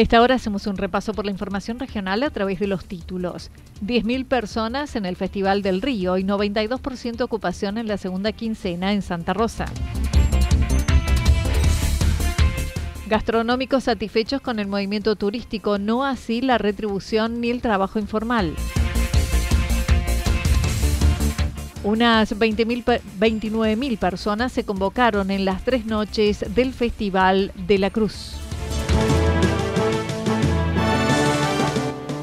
Esta hora hacemos un repaso por la información regional a través de los títulos. 10.000 personas en el Festival del Río y 92% ocupación en la segunda quincena en Santa Rosa. Gastronómicos satisfechos con el movimiento turístico, no así la retribución ni el trabajo informal. Unas 29.000 personas se convocaron en las tres noches del Festival de la Cruz.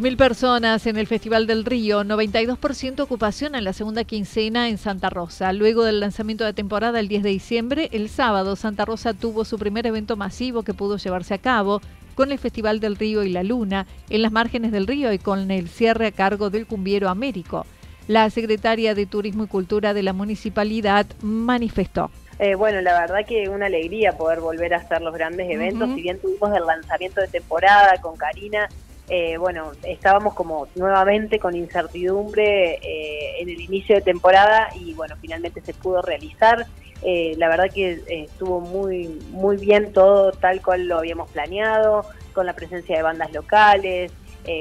Mil personas en el Festival del Río, 92% ocupación en la segunda quincena en Santa Rosa. Luego del lanzamiento de temporada el 10 de diciembre, el sábado Santa Rosa tuvo su primer evento masivo que pudo llevarse a cabo con el Festival del Río y la Luna en las márgenes del río y con el cierre a cargo del cumbiero Américo. La secretaria de Turismo y Cultura de la municipalidad manifestó. Eh, bueno, la verdad que una alegría poder volver a hacer los grandes eventos. Si bien tuvimos el lanzamiento de temporada con Karina, eh, bueno, estábamos como nuevamente con incertidumbre eh, en el inicio de temporada y bueno, finalmente se pudo realizar. Eh, la verdad que estuvo muy, muy bien todo tal cual lo habíamos planeado, con la presencia de bandas locales,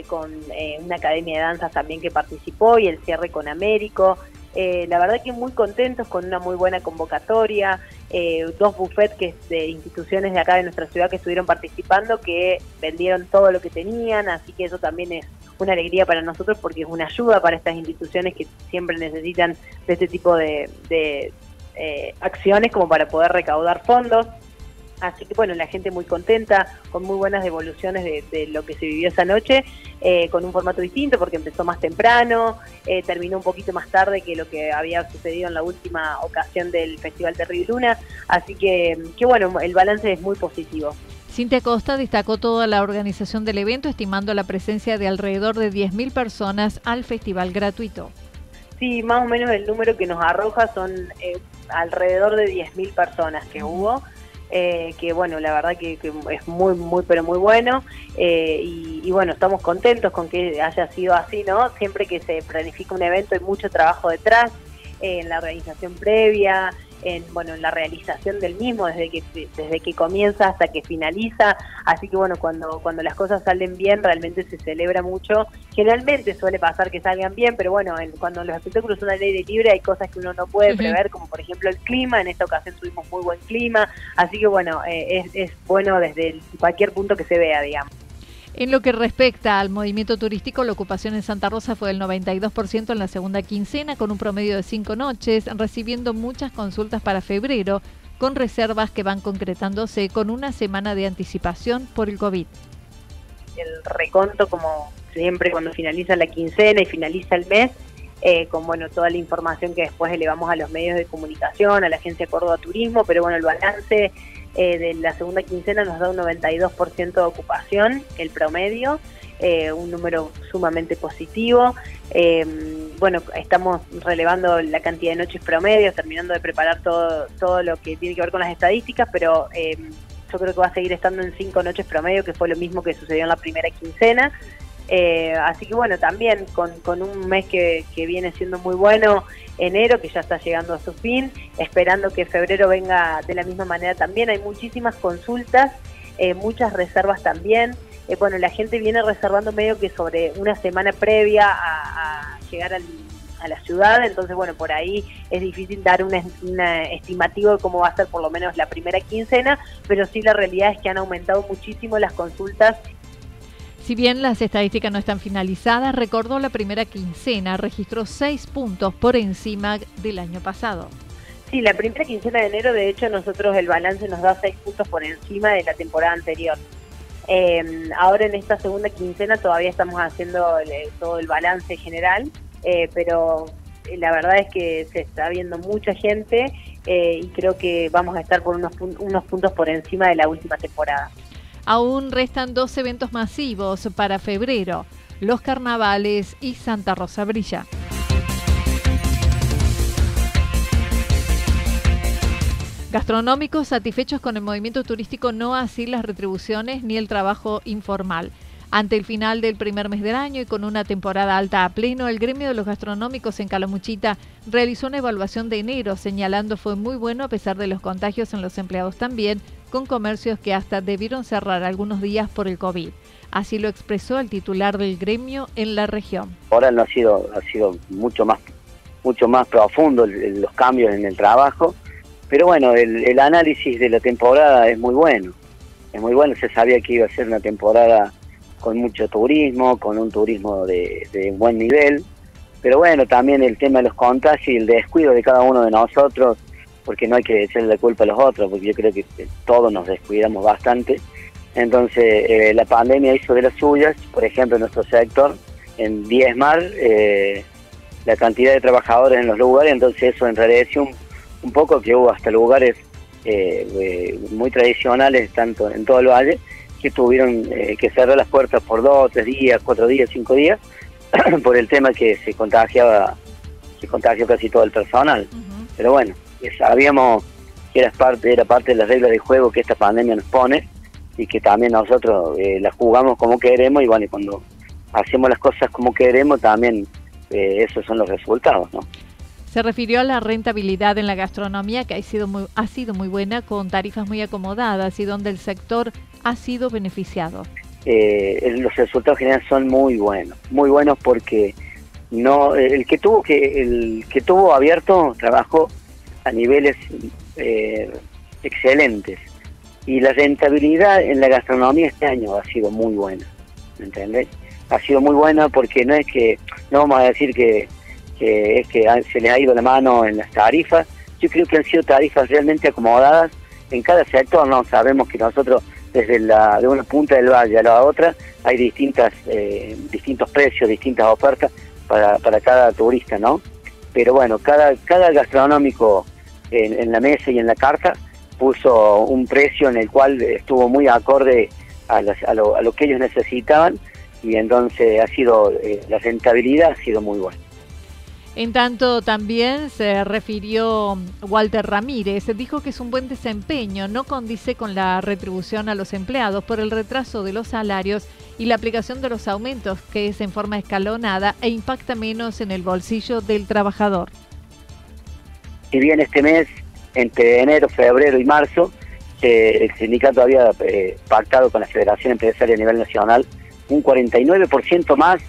con una academia de danzas también que participó y el cierre con Américo. Eh, la verdad que muy contentos con una muy buena convocatoria, eh, dos buffets que, de instituciones de acá de nuestra ciudad que estuvieron participando, que vendieron todo lo que tenían, así que eso también es una alegría para nosotros porque es una ayuda para estas instituciones que siempre necesitan de este tipo de, eh, acciones como para poder recaudar fondos. Así que bueno, la gente muy contenta, con muy buenas devoluciones de, lo que se vivió esa noche, eh, con un formato distinto porque empezó más temprano, eh, terminó un poquito más tarde que lo que había sucedido en la última ocasión del Festival Terrible Luna. Así que, que bueno, el balance es muy positivo. Cintia Costa destacó toda la organización del evento, estimando la presencia de alrededor de 10.000 personas al festival gratuito. Sí, más o menos el número que nos arroja son eh, alrededor de 10.000 personas que hubo. Eh, que bueno, la verdad que, es muy, muy, pero muy bueno. Eh, y, bueno, estamos contentos con que haya sido así, ¿no? Siempre que se planifica un evento hay mucho trabajo detrás, eh, en la organización previa, en bueno en la realización del mismo desde que desde que comienza hasta que finaliza. Así que bueno cuando cuando las cosas salen bien realmente se celebra mucho. Generalmente suele pasar que salgan bien pero bueno cuando los espectáculos son al aire libre hay cosas que uno no puede prever como por ejemplo el clima. En esta ocasión tuvimos muy buen clima. Así que bueno eh, es, es bueno desde cualquier punto que se vea digamos en lo que respecta al movimiento turístico, la ocupación en Santa Rosa fue del 92% en la segunda quincena, con un promedio de cinco noches, recibiendo muchas consultas para febrero, con reservas que van concretándose con una semana de anticipación por el COVID. El reconto, como siempre cuando finaliza la quincena y finaliza el mes, eh, con bueno toda la información que después elevamos a los medios de comunicación, a la Agencia Córdoba Turismo, pero bueno, el balance eh, de la segunda quincena nos da un 92% de ocupación, el promedio, eh, un número sumamente positivo. bueno, estamos relevando la cantidad de noches promedio, terminando de preparar todo, todo lo que tiene que ver con las estadísticas, pero yo creo que va a seguir estando en cinco noches promedio, que fue lo mismo que sucedió en la primera quincena. Eh, así que bueno, también con, un mes que, viene siendo muy bueno, enero que ya está llegando a su fin, esperando que febrero venga de la misma manera también. Hay muchísimas consultas, eh, muchas reservas también. Eh, bueno, la gente viene reservando medio que sobre una semana previa a, llegar a la ciudad, entonces bueno, por ahí es difícil dar un estimativo de cómo va a ser por lo menos la primera quincena, pero sí la realidad es que han aumentado muchísimo las consultas si bien las estadísticas no están finalizadas, recordó la primera quincena, registró seis puntos por encima del año pasado. Sí, la primera quincena de enero, de hecho, nosotros el balance nos da seis puntos por encima de la temporada anterior. Em, ahora en esta segunda quincena todavía estamos haciendo todo el balance general, eh, pero la verdad es que se está viendo mucha gente eh, y creo que vamos a estar por unos, unos puntos por encima de la última temporada. Aún restan dos eventos masivos para febrero, los carnavales y Santa Rosa Brilla. Gastronómicos satisfechos con el movimiento turístico, no así las retribuciones ni el trabajo informal. Ante el final del primer mes del año y con una temporada alta a pleno, el gremio de los gastronómicos en Calamuchita realizó una evaluación de enero, señalando fue muy bueno a pesar de los contagios en los empleados también, con comercios que hasta debieron cerrar algunos días por el COVID. Así lo expresó el titular del gremio en la región. Ahora no ha sido, ha sido mucho más mucho más profundo los cambios en el trabajo, pero bueno, el, análisis de la temporada es muy bueno, es muy bueno, se sabía que iba a ser una temporada con mucho turismo, con un turismo de, de buen nivel, pero bueno, también el tema de los contagios y el descuido de cada uno de nosotros porque no hay que echarle la culpa a los otros, porque yo creo que todos nos descuidamos bastante. Entonces, eh, la pandemia hizo de las suyas, por ejemplo, en nuestro sector, en Diezmar, eh, la cantidad de trabajadores en los lugares, entonces eso enrareció un, un poco que hubo hasta lugares eh, eh, muy tradicionales, tanto en todo el valle, que tuvieron que cerrar las puertas por dos, tres días, cuatro días, cinco días, por el tema que se contagiaba, se contagió casi todo el personal. Pero bueno, sabíamos que era parte, era parte de las reglas de juego que esta pandemia nos pone y que también nosotros eh, las jugamos como queremos y bueno, cuando hacemos las cosas como queremos también eh, esos son los resultados, ¿no? Se refirió a la rentabilidad en la gastronomía que ha sido muy, ha sido muy buena con tarifas muy acomodadas y donde el sector ha sido beneficiado. Eh, los resultados generales son muy buenos, muy buenos porque no el que tuvo que el que tuvo abierto trabajó a niveles eh, excelentes. Y la rentabilidad en la gastronomía este año ha sido muy buena, ¿me entendés? Ha sido muy buena porque no es que, no vamos a decir que, es que se le ha ido la mano en las tarifas, yo creo que han sido tarifas realmente acomodadas en cada sector, ¿no? Sabemos que nosotros desde la de una punta del valle a la otra hay distintas eh, distintos precios, distintas ofertas para, para cada turista, ¿no? Pero bueno, cada, cada gastronómico en, la mesa y en la carta, puso un precio en el cual estuvo muy acorde a, lo, que ellos necesitaban y entonces ha sido, eh, la rentabilidad ha sido muy buena. En tanto, también se refirió Walter Ramírez, dijo que es un buen desempeño, no condice con la retribución a los empleados por el retraso de los salarios y la aplicación de los aumentos, que es en forma escalonada e impacta menos en el bolsillo del trabajador si bien este mes, entre enero, febrero y marzo, el sindicato había eh, pactado con la Federación Empresaria a nivel nacional un 49% más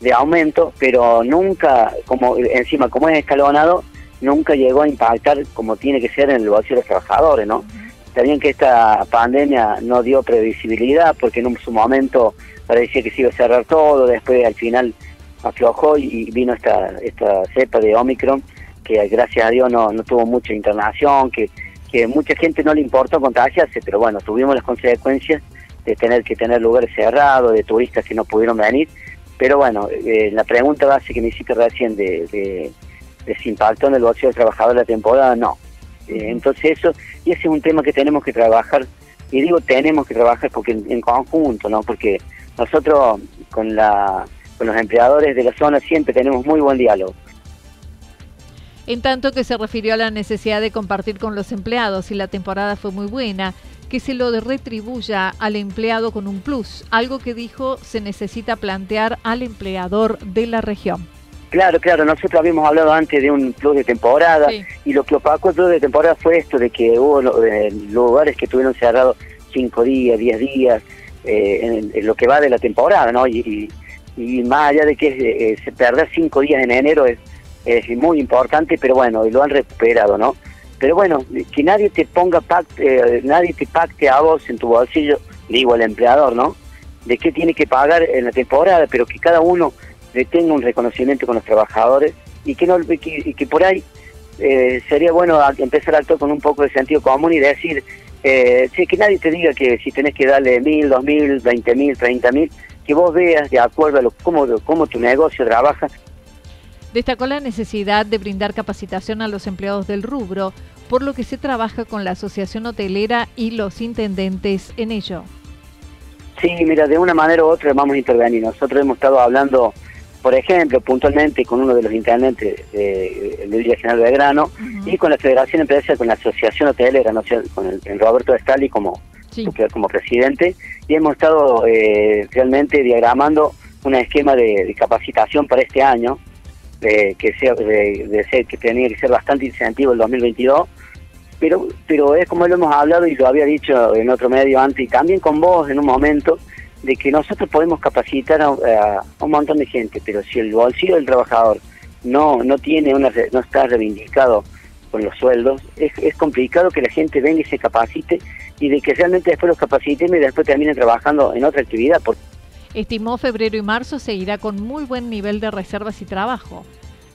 de aumento, pero nunca, como encima como es escalonado, nunca llegó a impactar como tiene que ser en el bolsillo de los trabajadores, ¿no? Está bien que esta pandemia no dio previsibilidad porque en su momento parecía que se iba a cerrar todo, después al final aflojó y vino esta, esta cepa de Omicron que gracias a Dios no, tuvo mucha internación, que, que mucha gente no le importa contagiarse, pero bueno, tuvimos las consecuencias de tener que tener lugares cerrados, de turistas que no pudieron venir, pero bueno, eh, la pregunta base que me hiciste recién de, de, de si impactó en el bolsillo del trabajador la temporada, no. Eh, entonces eso, y ese es un tema que tenemos que trabajar, y digo tenemos que trabajar porque en, conjunto, ¿no? Porque nosotros con, la, con los empleadores de la zona siempre tenemos muy buen diálogo. En tanto que se refirió a la necesidad de compartir con los empleados y la temporada fue muy buena, que se lo retribuya al empleado con un plus, algo que dijo se necesita plantear al empleador de la región. Claro, claro, nosotros habíamos hablado antes de un plus de temporada y lo que opacó el plus de temporada fue esto de que hubo eh, lugares que tuvieron cerrados cinco días, diez días, eh, en, lo que va de la temporada, ¿no? Y, más allá de que eh, se perder cinco días en enero es, es muy importante, pero bueno, y lo han recuperado, ¿no? Pero bueno, que nadie te ponga pacte, nadie te pacte a vos en tu bolsillo, digo al empleador, ¿no? De qué tiene que pagar en la temporada, pero que cada uno tenga un reconocimiento con los trabajadores y que, no, y que, por ahí eh, sería bueno empezar a actuar con un poco de sentido común y decir, eh, que nadie te diga que si tenés que darle mil, dos mil, veinte mil, treinta mil, que vos veas de acuerdo a lo, cómo, cómo tu negocio trabaja. Destacó la necesidad de brindar capacitación a los empleados del rubro, por lo que se trabaja con la Asociación Hotelera y los intendentes en ello. Sí, mira, de una manera u otra vamos a intervenir. Nosotros hemos estado hablando por ejemplo, puntualmente con uno de los intendentes de, de Villa General Belgrano y con la Federación Empresarial, con la Asociación Hotelera, con el, Roberto Estali como, como presidente, y hemos estado eh, realmente diagramando un esquema de, capacitación para este año, que, sea, de, ser, que tenía que ser bastante incentivo el 2022, pero, pero es como lo hemos hablado y lo había dicho en otro medio antes, y también con vos en un momento, de que nosotros podemos capacitar a, un montón de gente, pero si el bolsillo del trabajador no no tiene una no está reivindicado con los sueldos, es, es complicado que la gente venga y se capacite y de que realmente después los capaciten y después terminen trabajando en otra actividad. Estimó febrero y marzo seguirá con muy buen nivel de reservas y trabajo.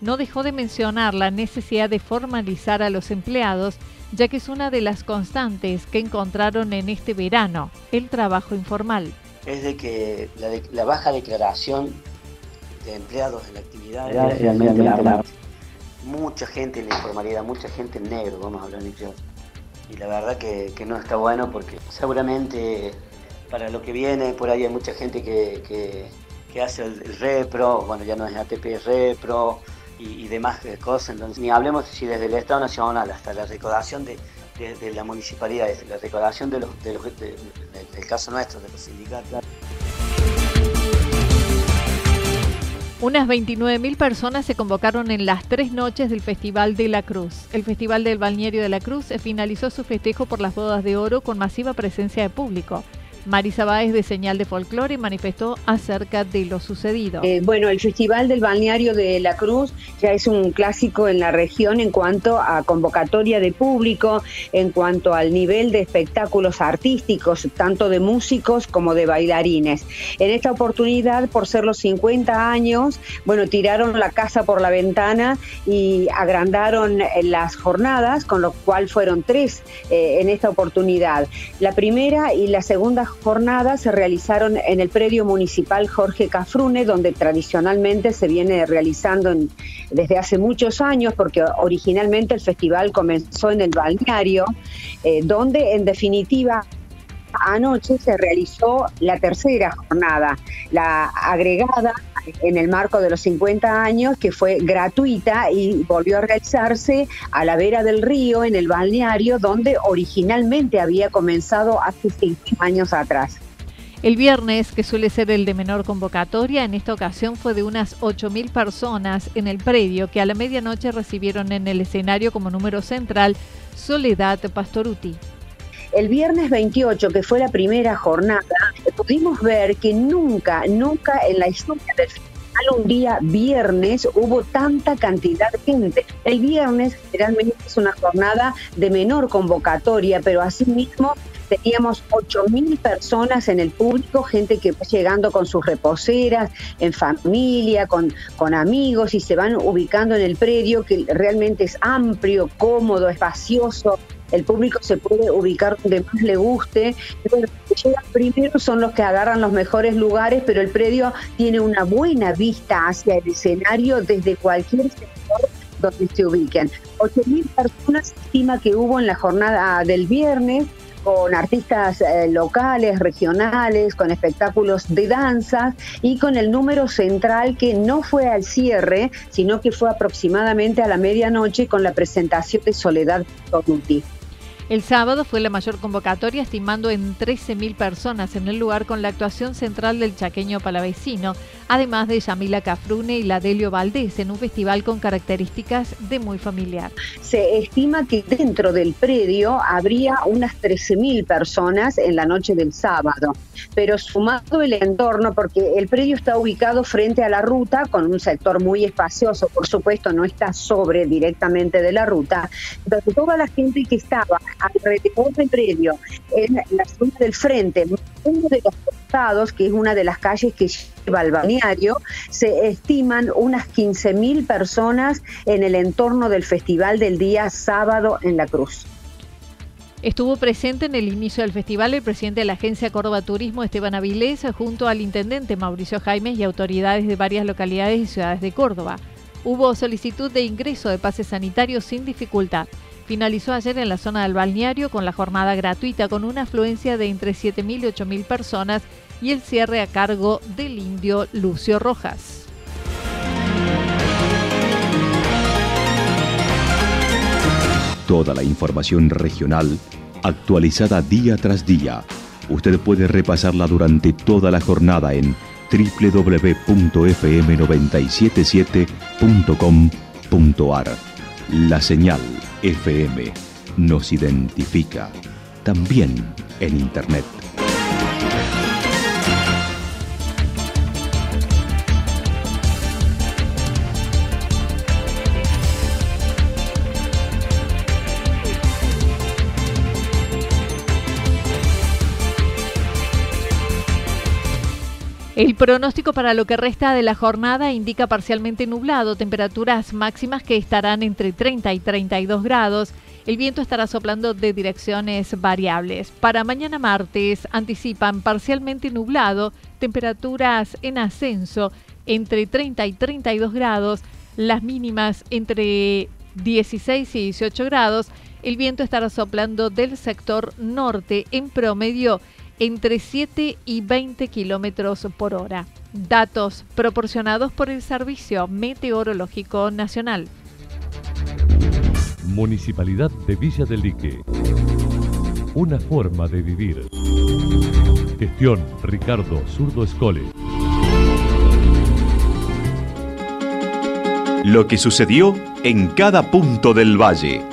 No dejó de mencionar la necesidad de formalizar a los empleados, ya que es una de las constantes que encontraron en este verano, el trabajo informal. Es de que la, baja declaración de empleados en la actividad es realmente la, mucha gente en la informalidad, mucha gente en negro, vamos a hablar en Y la verdad que, no está bueno porque seguramente para lo que viene por ahí hay mucha gente que, hace el, repro, bueno ya no es ATP repro y, demás cosas, entonces ni hablemos si desde el Estado Nacional hasta la recaudación de, de, la municipalidad, la recaudación de los, de del caso nuestro, de los sindicatos. Unas 29.000 personas se convocaron en las tres noches del Festival de la Cruz. El Festival del Balneario de la Cruz finalizó su festejo por las bodas de oro con masiva presencia de público. Marisa Báez de Señal de Folclore manifestó acerca de lo sucedido. Eh, bueno, el Festival del Balneario de la Cruz ya es un clásico en la región en cuanto a convocatoria de público, en cuanto al nivel de espectáculos artísticos, tanto de músicos como de bailarines. En esta oportunidad, por ser los 50 años, bueno, tiraron la casa por la ventana y agrandaron las jornadas, con lo cual fueron tres eh, en esta oportunidad. La primera y la segunda jornadas se realizaron en el predio municipal Jorge Cafrune, donde tradicionalmente se viene realizando desde hace muchos años, porque originalmente el festival comenzó en el balneario, eh, donde en definitiva anoche se realizó la tercera jornada, la agregada en el marco de los 50 años, que fue gratuita y volvió a realizarse a la vera del río, en el balneario, donde originalmente había comenzado hace cinco años atrás. El viernes, que suele ser el de menor convocatoria, en esta ocasión fue de unas 8.000 personas en el predio que a la medianoche recibieron en el escenario como número central Soledad Pastoruti. El viernes 28, que fue la primera jornada, pudimos ver que nunca, nunca en la historia del festival un día viernes hubo tanta cantidad de gente. El viernes generalmente es una jornada de menor convocatoria, pero asimismo teníamos 8.000 personas en el público, gente que va llegando con sus reposeras, en familia, con, con amigos y se van ubicando en el predio que realmente es amplio, cómodo, espacioso, el público se puede ubicar donde más le guste. Los que llegan primero son los que agarran los mejores lugares, pero el predio tiene una buena vista hacia el escenario desde cualquier sector donde se ubiquen. 8.000 personas estima que hubo en la jornada del viernes con artistas eh, locales, regionales, con espectáculos de danza y con el número central que no fue al cierre, sino que fue aproximadamente a la medianoche con la presentación de Soledad Tonuti. El sábado fue la mayor convocatoria, estimando en 13.000 personas en el lugar con la actuación central del chaqueño palavecino, además de Yamila Cafrune y Ladelio Valdés, en un festival con características de muy familiar. Se estima que dentro del predio habría unas 13.000 personas en la noche del sábado, pero sumado el entorno, porque el predio está ubicado frente a la ruta, con un sector muy espacioso, por supuesto, no está sobre directamente de la ruta, entonces toda la gente que estaba alrededor del predio, en la zona del frente, de los que es una de las calles que lleva al balneario, se estiman unas 15.000 personas en el entorno del festival del día sábado en La Cruz. Estuvo presente en el inicio del festival el presidente de la Agencia Córdoba Turismo, Esteban Avilés, junto al intendente Mauricio Jaimes y autoridades de varias localidades y ciudades de Córdoba. Hubo solicitud de ingreso de pases sanitarios sin dificultad finalizó ayer en la zona del balneario con la jornada gratuita con una afluencia de entre 7.000 y 8.000 personas y el cierre a cargo del indio Lucio Rojas. Toda la información regional actualizada día tras día. Usted puede repasarla durante toda la jornada en www.fm977.com.ar. La señal FM nos identifica también en Internet. El pronóstico para lo que resta de la jornada indica parcialmente nublado, temperaturas máximas que estarán entre 30 y 32 grados. El viento estará soplando de direcciones variables. Para mañana martes anticipan parcialmente nublado, temperaturas en ascenso entre 30 y 32 grados, las mínimas entre 16 y 18 grados. El viento estará soplando del sector norte en promedio entre 7 y 20 kilómetros por hora. Datos proporcionados por el Servicio Meteorológico Nacional. Municipalidad de Villa del Lique. Una forma de vivir. Gestión Ricardo Zurdo Escole. Lo que sucedió en cada punto del valle.